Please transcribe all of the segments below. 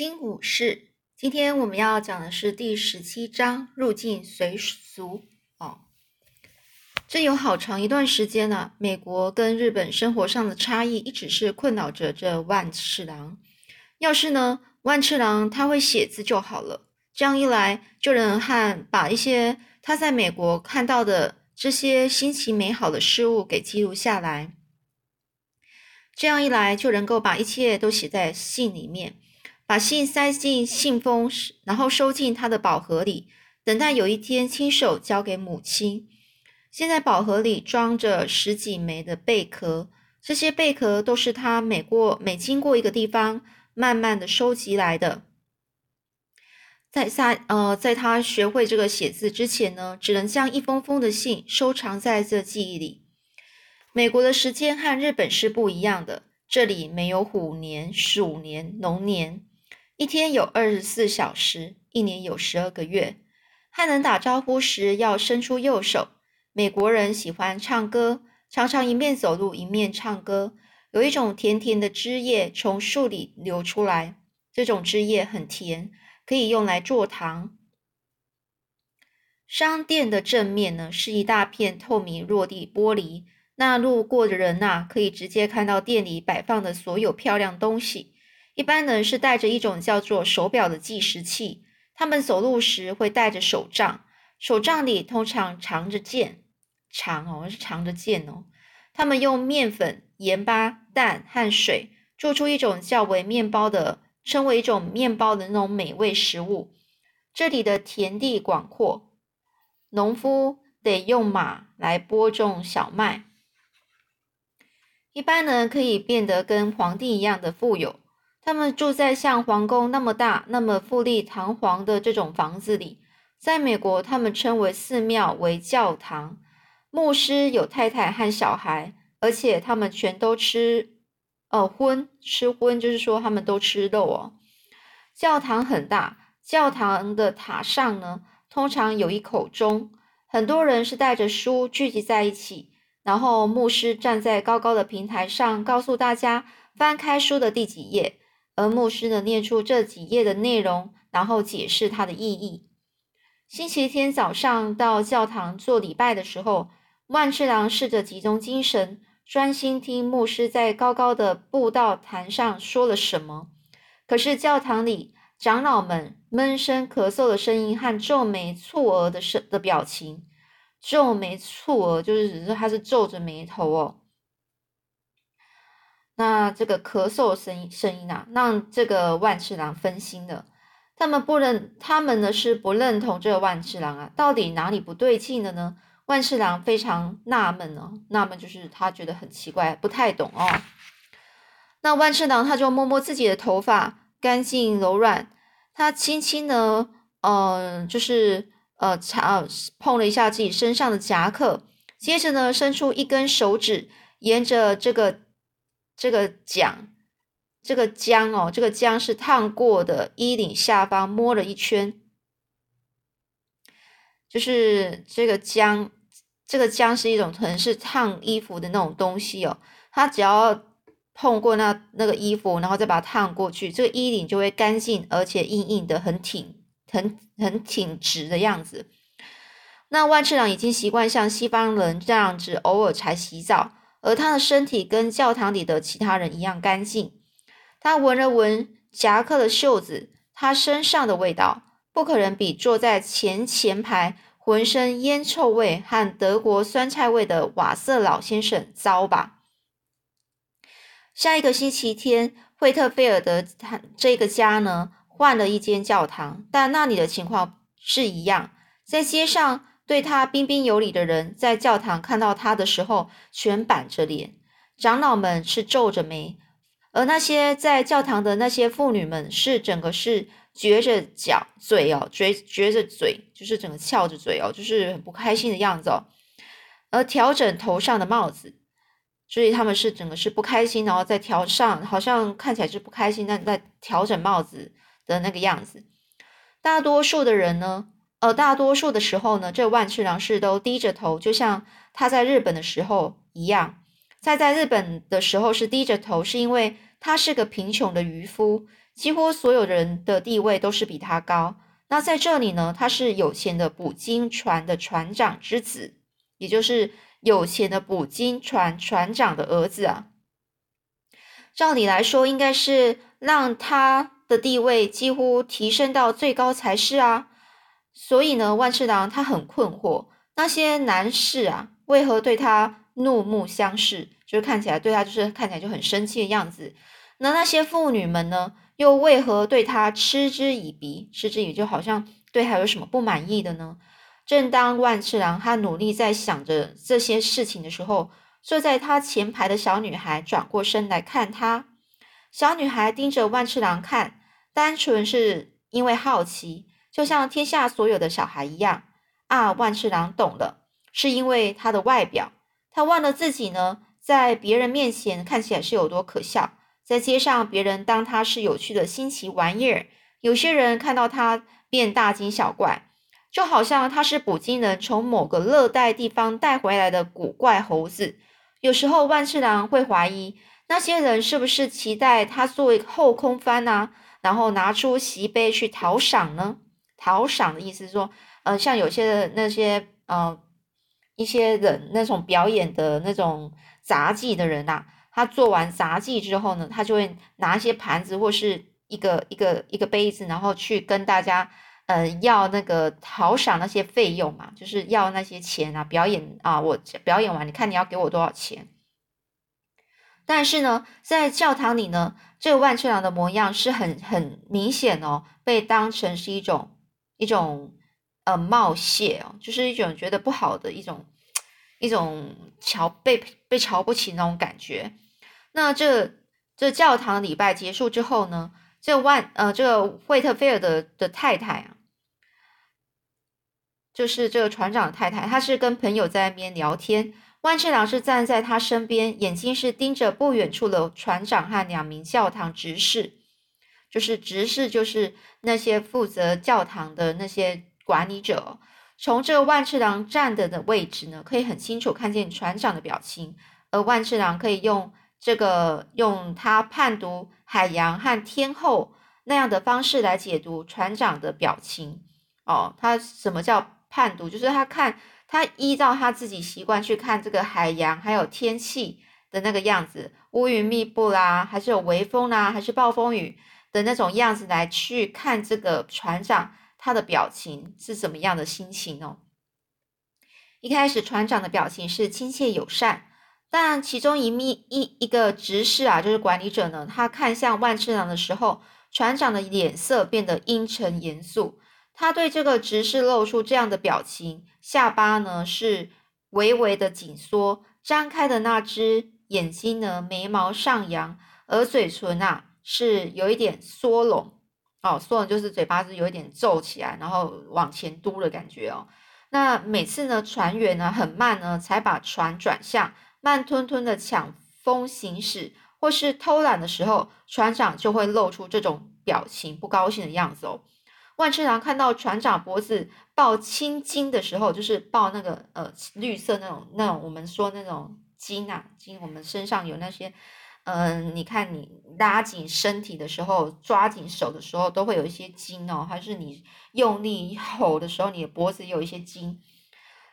金武士，今天我们要讲的是第十七章入境随俗哦。这有好长一段时间了，美国跟日本生活上的差异一直是困扰着这万次郎。要是呢，万次郎他会写字就好了，这样一来就能和把一些他在美国看到的这些新奇美好的事物给记录下来。这样一来就能够把一切都写在信里面。把信塞进信封，然后收进他的宝盒里，等待有一天亲手交给母亲。现在宝盒里装着十几枚的贝壳，这些贝壳都是他每过每经过一个地方，慢慢的收集来的。在下呃，在他学会这个写字之前呢，只能将一封封的信收藏在这记忆里。美国的时间和日本是不一样的，这里没有虎年、鼠年、龙年。一天有二十四小时，一年有十二个月。和人打招呼时要伸出右手。美国人喜欢唱歌，常常一面走路一面唱歌。有一种甜甜的汁液从树里流出来，这种汁液很甜，可以用来做糖。商店的正面呢是一大片透明落地玻璃，那路过的人呐可以直接看到店里摆放的所有漂亮东西。一般人是带着一种叫做手表的计时器，他们走路时会带着手杖，手杖里通常藏着剑，藏哦是藏着剑哦。他们用面粉、盐巴、蛋和水做出一种较为面包的，称为一种面包的那种美味食物。这里的田地广阔，农夫得用马来播种小麦。一般人可以变得跟皇帝一样的富有。他们住在像皇宫那么大、那么富丽堂皇的这种房子里。在美国，他们称为寺庙为教堂。牧师有太太和小孩，而且他们全都吃，呃，荤吃荤，就是说他们都吃肉哦。教堂很大，教堂的塔上呢，通常有一口钟。很多人是带着书聚集在一起，然后牧师站在高高的平台上，告诉大家翻开书的第几页。而牧师呢，念出这几页的内容，然后解释它的意义。星期天早上到教堂做礼拜的时候，万次郎试着集中精神，专心听牧师在高高的布道坛上说了什么。可是教堂里长老们闷声咳嗽的声音和皱眉蹙额的声的表情，皱眉蹙额就是只是他是皱着眉头哦。那这个咳嗽声音声音啊，让这个万次郎分心了。他们不认，他们呢是不认同这个万次郎啊，到底哪里不对劲的呢？万次郎非常纳闷呢，纳闷就是他觉得很奇怪，不太懂哦。那万次郎他就摸摸自己的头发，干净柔软，他轻轻的，嗯，就是呃，擦碰了一下自己身上的夹克，接着呢，伸出一根手指，沿着这个。这个桨，这个浆哦，这个浆是烫过的衣领下方摸了一圈，就是这个浆，这个浆是一种可能是烫衣服的那种东西哦。它只要碰过那那个衣服，然后再把它烫过去，这个衣领就会干净，而且硬硬的，很挺，很很挺直的样子。那万次郎已经习惯像西方人这样子，偶尔才洗澡。而他的身体跟教堂里的其他人一样干净。他闻了闻夹克的袖子，他身上的味道不可能比坐在前前排、浑身烟臭味和德国酸菜味的瓦瑟老先生糟吧？下一个星期天，惠特菲尔德他这个家呢换了一间教堂，但那里的情况是一样，在街上。对他彬彬有礼的人，在教堂看到他的时候，全板着脸；长老们是皱着眉，而那些在教堂的那些妇女们，是整个是撅着脚嘴哦，撅撅着嘴，就是整个翘着嘴哦，就是很不开心的样子哦。而调整头上的帽子，所以他们是整个是不开心，然后在调上，好像看起来是不开心，但在调整帽子的那个样子。大多数的人呢？而大多数的时候呢，这万次郎是都低着头，就像他在日本的时候一样。在在日本的时候是低着头，是因为他是个贫穷的渔夫，几乎所有人的地位都是比他高。那在这里呢，他是有钱的捕鲸船的船长之子，也就是有钱的捕鲸船船长的儿子啊。照理来说，应该是让他的地位几乎提升到最高才是啊。所以呢，万次郎他很困惑，那些男士啊，为何对他怒目相视，就是看起来对他就是看起来就很生气的样子。那那些妇女们呢？又为何对他嗤之以鼻？嗤之以鼻，就好像对他有什么不满意的呢？正当万次郎他努力在想着这些事情的时候，坐在他前排的小女孩转过身来看他。小女孩盯着万次郎看，单纯是因为好奇，就像天下所有的小孩一样。啊，万次郎懂了，是因为他的外表，他忘了自己呢，在别人面前看起来是有多可笑。在街上，别人当他是有趣的新奇玩意儿；有些人看到他便大惊小怪，就好像他是捕鲸人从某个热带地方带回来的古怪猴子。有时候，万次郎会怀疑那些人是不是期待他做一个后空翻啊，然后拿出席杯去讨赏呢？讨赏的意思是说，呃，像有些的那些呃一些人那种表演的那种杂技的人呐。他做完杂技之后呢，他就会拿一些盘子或是一个一个一个杯子，然后去跟大家，呃，要那个讨赏那些费用嘛，就是要那些钱啊，表演啊，我表演完，你看你要给我多少钱？但是呢，在教堂里呢，这个万次郎的模样是很很明显哦，被当成是一种一种呃冒险哦，就是一种觉得不好的一种。一种瞧被被瞧不起那种感觉。那这这教堂礼拜结束之后呢？这万呃，这个惠特菲尔德的太太啊，就是这个船长的太太，她是跟朋友在那边聊天。万次郎是站在他身边，眼睛是盯着不远处的船长和两名教堂执事，就是执事，就是那些负责教堂的那些管理者。从这个万次郎站的的位置呢，可以很清楚看见船长的表情，而万次郎可以用这个用他判读海洋和天后那样的方式来解读船长的表情。哦，他什么叫判读？就是他看他依照他自己习惯去看这个海洋还有天气的那个样子，乌云密布啦，还是有微风啦，还是暴风雨的那种样子来去看这个船长。他的表情是怎么样的心情哦？一开始船长的表情是亲切友善，但其中一密一一个执事啊，就是管理者呢，他看向万次郎的时候，船长的脸色变得阴沉严肃。他对这个执事露出这样的表情，下巴呢是微微的紧缩，张开的那只眼睛呢眉毛上扬，而嘴唇啊是有一点缩拢。哦，说的就是嘴巴是有一点皱起来，然后往前嘟的感觉哦。那每次呢，船员呢很慢呢，才把船转向，慢吞吞的抢风行驶，或是偷懒的时候，船长就会露出这种表情，不高兴的样子哦。万次郎看到船长脖子抱青筋的时候，就是抱那个呃绿色那种那种我们说那种筋啊筋，我们身上有那些。嗯，你看你拉紧身体的时候，抓紧手的时候，都会有一些筋哦。还是你用力吼的时候，你的脖子有一些筋，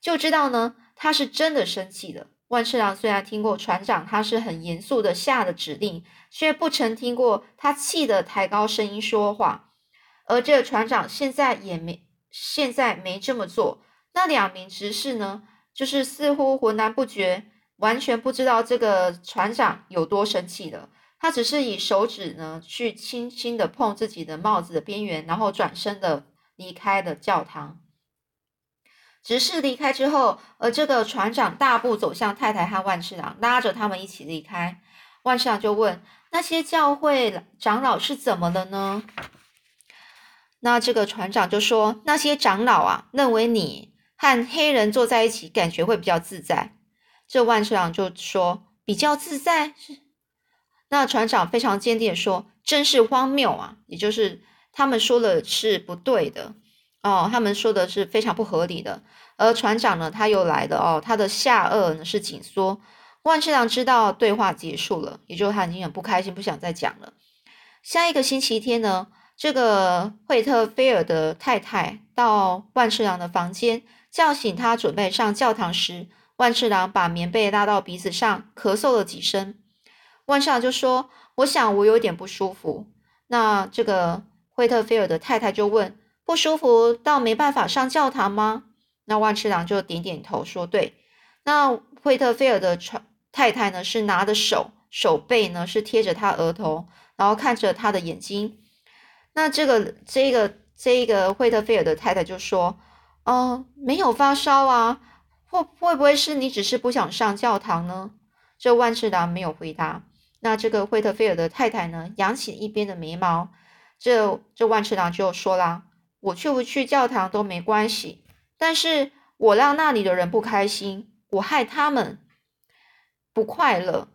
就知道呢，他是真的生气了。万次郎虽然听过船长他是很严肃的下的指令，却不曾听过他气的抬高声音说话。而这个船长现在也没现在没这么做。那两名执事呢，就是似乎浑然不觉。完全不知道这个船长有多生气了，他只是以手指呢去轻轻的碰自己的帽子的边缘，然后转身的离开了教堂。执事离开之后，而这个船长大步走向太太和万次郎，拉着他们一起离开。万次郎就问：“那些教会长老是怎么了呢？”那这个船长就说：“那些长老啊，认为你和黑人坐在一起，感觉会比较自在。”这万次郎就说比较自在，那船长非常坚定的说：“真是荒谬啊！”也就是他们说的是不对的哦，他们说的是非常不合理的。而船长呢，他又来了哦，他的下颚呢是紧缩。万次郎知道对话结束了，也就他已经很不开心，不想再讲了。下一个星期天呢，这个惠特菲尔的太太到万次郎的房间，叫醒他，准备上教堂时，万次郎把棉被拉到鼻子上，咳嗽了几声。万次郎就说：“我想我有点不舒服。”那这个惠特菲尔的太太就问：“不舒服到没办法上教堂吗？”那万次郎就点点头说：“对。”那惠特菲尔的太太呢，是拿着手手背呢，是贴着他额头。然后看着他的眼睛，那这个这个这个惠特菲尔的太太就说：“哦，没有发烧啊，会会不会是你只是不想上教堂呢？”这万次郎没有回答。那这个惠特菲尔的太太呢，扬起一边的眉毛。这这万次郎就说啦：“我去不去教堂都没关系，但是我让那里的人不开心，我害他们不快乐。”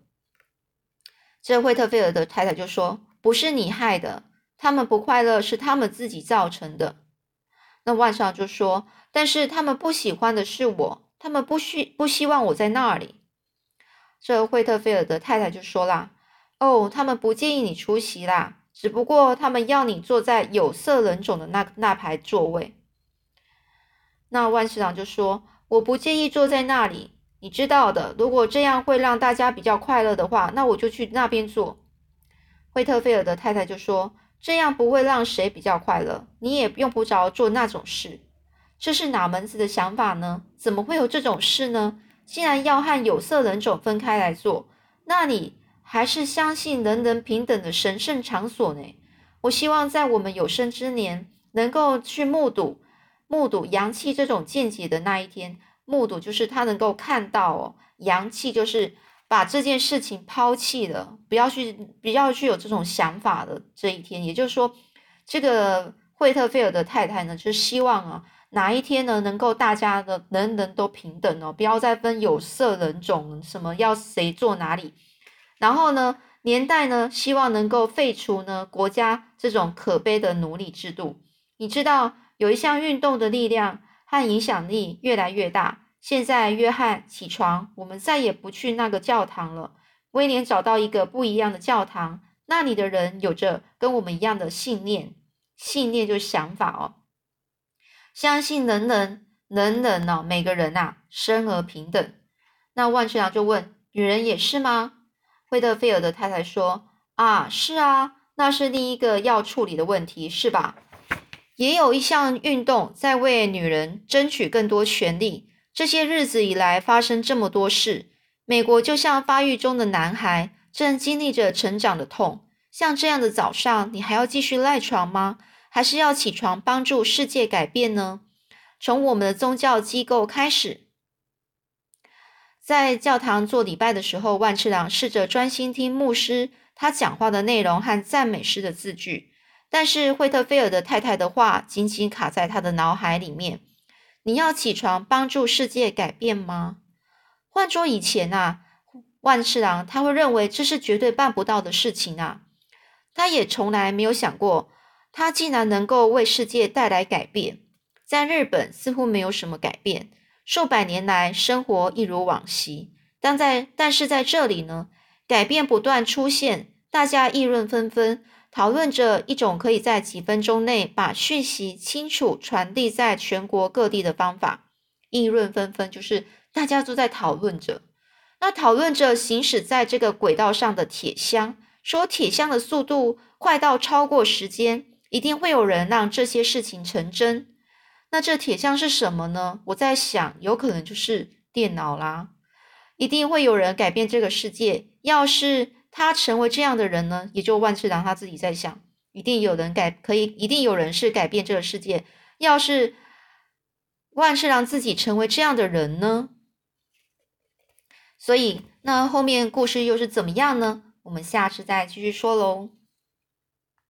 这惠特菲尔的太太就说：“不是你害的，他们不快乐是他们自己造成的。”那万少就说：“但是他们不喜欢的是我，他们不希不希望我在那里。”这惠特菲尔的太太就说啦：“哦，他们不建议你出席啦，只不过他们要你坐在有色人种的那那排座位。”那万市长就说：“我不介意坐在那里。”你知道的，如果这样会让大家比较快乐的话，那我就去那边坐。惠特菲尔的太太就说：“这样不会让谁比较快乐，你也用不着做那种事。”这是哪门子的想法呢？怎么会有这种事呢？既然要和有色人种分开来做，那你还是相信人人平等的神圣场所呢？我希望在我们有生之年，能够去目睹目睹阳气这种见解的那一天。目睹就是他能够看到哦，阳气就是把这件事情抛弃了，不要去，不要去有这种想法的这一天。也就是说，这个惠特菲尔的太太呢，就是希望啊，哪一天呢，能够大家的人人都平等哦，不要再分有色人种，什么要谁坐哪里。然后呢，年代呢，希望能够废除呢国家这种可悲的奴隶制度。你知道，有一项运动的力量。和影响力越来越大。现在，约翰起床，我们再也不去那个教堂了。威廉找到一个不一样的教堂，那里的人有着跟我们一样的信念，信念就是想法哦，相信人人人人哦，每个人呐，生而平等。那万学长就问：女人也是吗？惠特菲尔的太太说：啊，是啊，那是另一个要处理的问题，是吧？也有一项运动在为女人争取更多权利。这些日子以来发生这么多事，美国就像发育中的男孩，正经历着成长的痛。像这样的早上，你还要继续赖床吗？还是要起床帮助世界改变呢？从我们的宗教机构开始，在教堂做礼拜的时候，万次郎试着专心听牧师他讲话的内容和赞美诗的字句。但是惠特菲尔的太太的话紧紧卡在他的脑海里面。你要起床帮助世界改变吗？换做以前啊，万次郎他会认为这是绝对办不到的事情啊。他也从来没有想过，他竟然能够为世界带来改变。在日本似乎没有什么改变，数百年来生活一如往昔。但在但是在这里呢，改变不断出现，大家议论纷纷。讨论着一种可以在几分钟内把讯息清楚传递在全国各地的方法，议论纷纷，就是大家都在讨论着。那讨论着行驶在这个轨道上的铁箱，说铁箱的速度快到超过时间，一定会有人让这些事情成真。那这铁箱是什么呢？我在想，有可能就是电脑啦。一定会有人改变这个世界。要是。他成为这样的人呢，也就万次郎他自己在想，一定有人改，可以，一定有人是改变这个世界。要是万次郎自己成为这样的人呢？所以，那后面故事又是怎么样呢？我们下次再继续说喽。